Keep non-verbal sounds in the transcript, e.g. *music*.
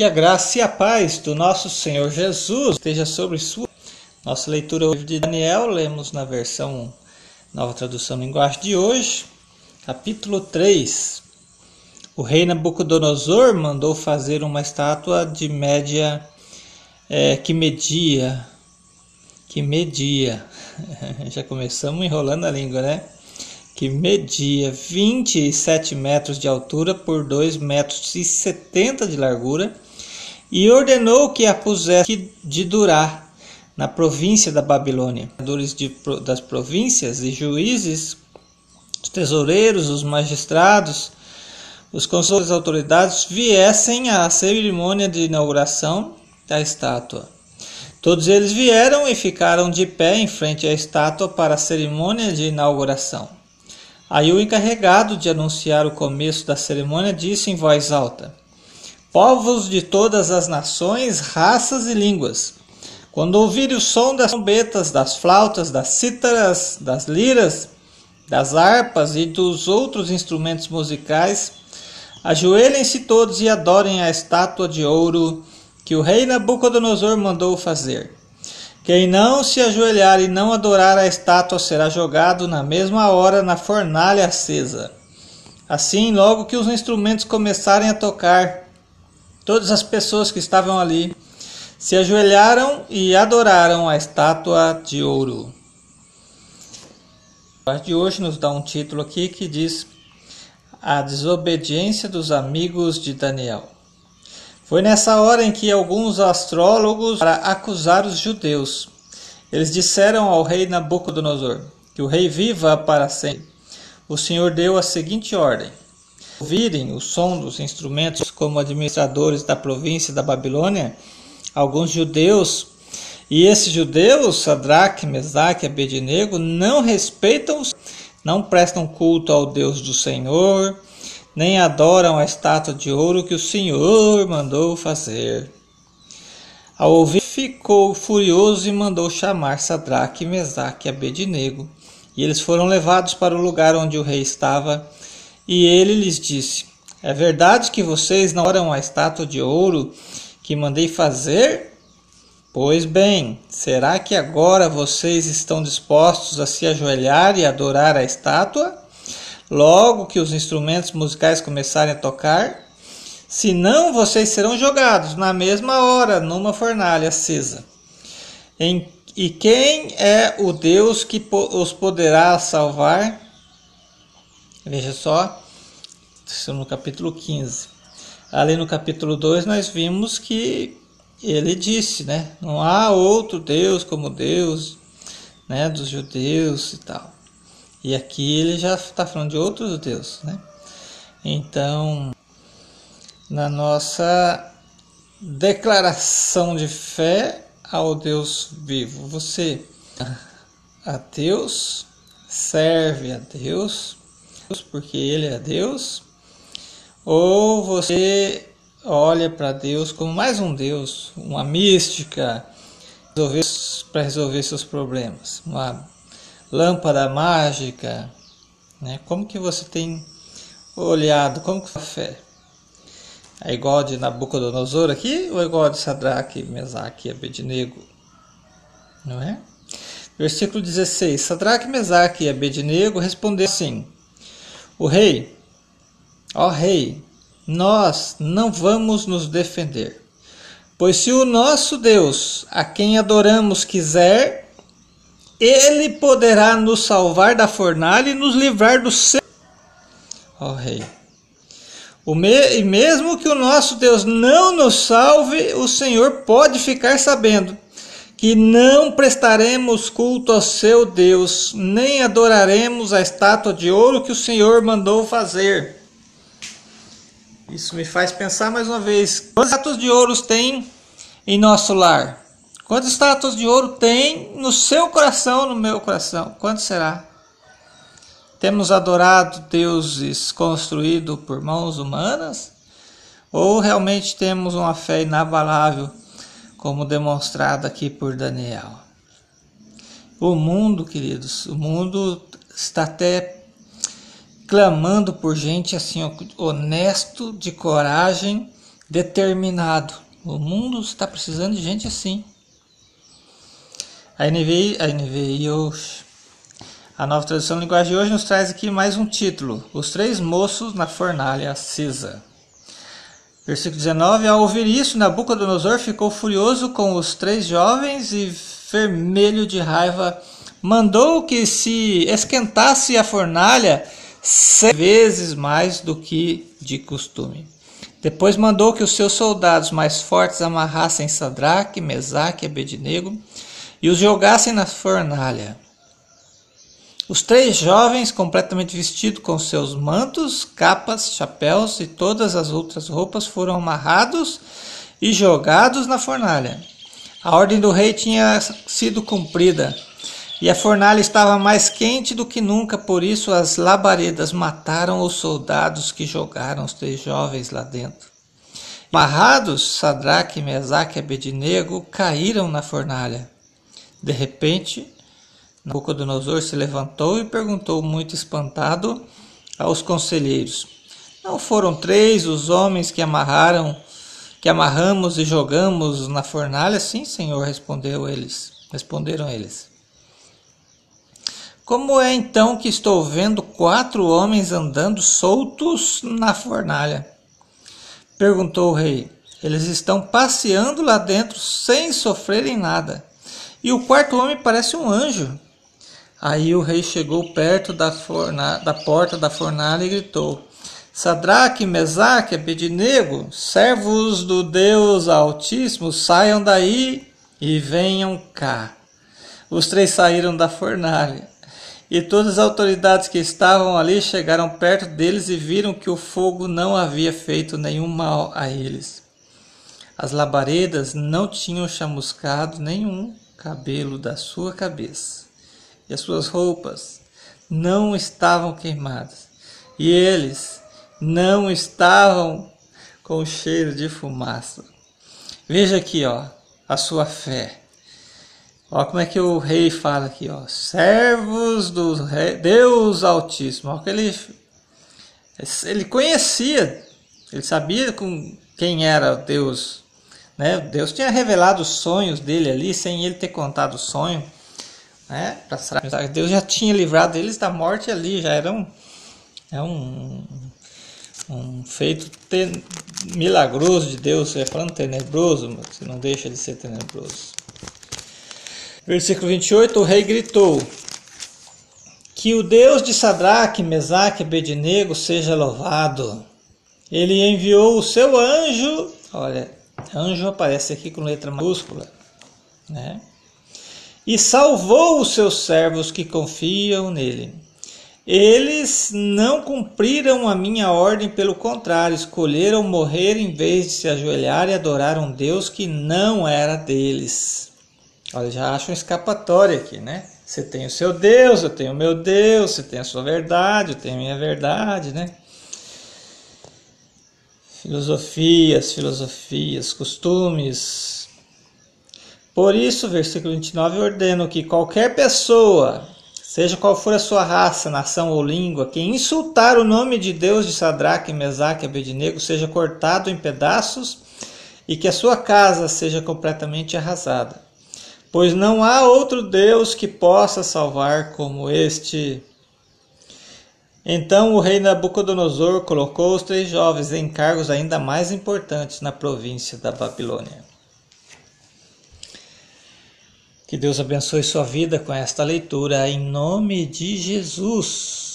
Que a graça e a paz do nosso Senhor Jesus esteja sobre sua. Nossa leitura hoje de Daniel, lemos na versão Nova Tradução Linguagem de hoje, capítulo 3. O rei Nabucodonosor mandou fazer uma estátua de média é, que media, que media, *laughs* já começamos enrolando a língua, né? que media 27 metros de altura por 2 metros e 70 de largura, e ordenou que a pusesse de Durá, na província da Babilônia. De, das províncias e juízes, os tesoureiros, os magistrados, os conselheiros das autoridades viessem à cerimônia de inauguração da estátua. Todos eles vieram e ficaram de pé em frente à estátua para a cerimônia de inauguração. Aí o encarregado de anunciar o começo da cerimônia disse em voz alta: Povos de todas as nações, raças e línguas, quando ouvirem o som das trombetas, das flautas, das cítaras, das liras, das harpas e dos outros instrumentos musicais, ajoelhem-se todos e adorem a estátua de ouro que o rei Nabucodonosor mandou fazer. Quem não se ajoelhar e não adorar a estátua será jogado na mesma hora na fornalha acesa. Assim, logo que os instrumentos começarem a tocar, todas as pessoas que estavam ali se ajoelharam e adoraram a estátua de ouro. A de hoje nos dá um título aqui que diz A desobediência dos amigos de Daniel. Foi nessa hora em que alguns astrólogos para acusar os judeus. Eles disseram ao rei Nabucodonosor que o rei viva para sempre. O Senhor deu a seguinte ordem: ouvirem o som dos instrumentos como administradores da província da Babilônia, alguns judeus, e esses judeus, Sadraque, Mesaque e Abednego, não respeitam, não prestam culto ao Deus do Senhor, nem adoram a estátua de ouro que o Senhor mandou fazer. Ao ouvir, ficou furioso e mandou chamar Sadraque, Mesaque e Abednego. E eles foram levados para o lugar onde o rei estava. E ele lhes disse: É verdade que vocês não adoram a estátua de ouro que mandei fazer? Pois bem, será que agora vocês estão dispostos a se ajoelhar e adorar a estátua? logo que os instrumentos musicais começarem a tocar, senão vocês serão jogados na mesma hora numa fornalha acesa. Em, e quem é o Deus que os poderá salvar? Veja só, no capítulo 15. Ali no capítulo 2 nós vimos que ele disse, né? Não há outro Deus como Deus, né, dos judeus e tal. E aqui ele já está falando de outros deuses, né? Então, na nossa declaração de fé ao Deus vivo, você *laughs* a Deus serve a Deus porque Ele é Deus, ou você olha para Deus como mais um Deus, uma mística para resolver seus problemas, uma lâmpada mágica, né? Como que você tem olhado, como que a fé? É igual de Nabucodonosor aqui ou é igual de Sadraque, Mesaque e Abednego? Não é? Versículo 16. Sadraque, Mesaque e Abednego responderam assim: O rei, ó rei, nós não vamos nos defender. Pois se o nosso Deus, a quem adoramos, quiser, ele poderá nos salvar da fornalha e nos livrar do seu. Ó Rei. O me... E mesmo que o nosso Deus não nos salve, o Senhor pode ficar sabendo que não prestaremos culto ao seu Deus, nem adoraremos a estátua de ouro que o Senhor mandou fazer. Isso me faz pensar mais uma vez: quantos estátuas de ouro tem em nosso lar? Quantas estátuas de ouro tem no seu coração, no meu coração? Quanto será? Temos adorado deuses construídos por mãos humanas? Ou realmente temos uma fé inabalável, como demonstrado aqui por Daniel? O mundo, queridos, o mundo está até clamando por gente assim honesto, de coragem, determinado. O mundo está precisando de gente assim. A NVI, a NVI, a nova tradução da linguagem de hoje nos traz aqui mais um título: Os três moços na fornalha acesa. Versículo 19: Ao ouvir isso, Nabucodonosor ficou furioso com os três jovens e, vermelho de raiva, mandou que se esquentasse a fornalha cem vezes mais do que de costume. Depois mandou que os seus soldados mais fortes amarrassem Sadraque, Mesaque e Abednego e os jogassem na fornalha. Os três jovens, completamente vestidos com seus mantos, capas, chapéus e todas as outras roupas, foram amarrados e jogados na fornalha. A ordem do rei tinha sido cumprida e a fornalha estava mais quente do que nunca, por isso as labaredas mataram os soldados que jogaram os três jovens lá dentro. Amarrados, Sadraque, Mesaque e Abednego caíram na fornalha. De repente, Nabucodonosor se levantou e perguntou, muito espantado, aos conselheiros: Não foram três os homens que amarraram, que amarramos e jogamos na fornalha? Sim, senhor, respondeu eles. Responderam eles. Como é então que estou vendo quatro homens andando soltos na fornalha? Perguntou o rei. Eles estão passeando lá dentro sem sofrerem nada. E o quarto homem parece um anjo. Aí o rei chegou perto da, forna, da porta da fornalha e gritou: Sadraque, Mesaque, Abednego, servos do Deus Altíssimo, saiam daí e venham cá. Os três saíram da fornalha. E todas as autoridades que estavam ali chegaram perto deles e viram que o fogo não havia feito nenhum mal a eles. As labaredas não tinham chamuscado nenhum cabelo da sua cabeça, e as suas roupas não estavam queimadas, e eles não estavam com cheiro de fumaça. Veja aqui, ó, a sua fé. Ó como é que o rei fala aqui, ó, servos do rei, Deus Altíssimo. Ó, que ele ele conhecia, ele sabia com quem era Deus né? Deus tinha revelado os sonhos dele ali sem ele ter contado o sonho. Né? Deus já tinha livrado eles da morte ali, já era um, é um, um feito ten, milagroso de Deus. Você falando tenebroso, mas não deixa de ser tenebroso. Versículo 28: O rei gritou: Que o Deus de Sadraque, Mesaque e Abednego seja louvado. Ele enviou o seu anjo, olha, Anjo aparece aqui com letra maiúscula, né? E salvou os seus servos que confiam nele. Eles não cumpriram a minha ordem, pelo contrário, escolheram morrer em vez de se ajoelhar e adorar um Deus que não era deles. Olha, já acho uma escapatória aqui, né? Você tem o seu Deus, eu tenho o meu Deus, você tem a sua verdade, eu tenho a minha verdade, né? filosofias, filosofias, costumes. Por isso, versículo 29, eu ordeno que qualquer pessoa, seja qual for a sua raça, nação ou língua, que insultar o nome de Deus de Sadraque, Mesaque e Abednego seja cortado em pedaços e que a sua casa seja completamente arrasada. Pois não há outro Deus que possa salvar como este. Então o rei Nabucodonosor colocou os três jovens em cargos ainda mais importantes na província da Babilônia. Que Deus abençoe sua vida com esta leitura em nome de Jesus.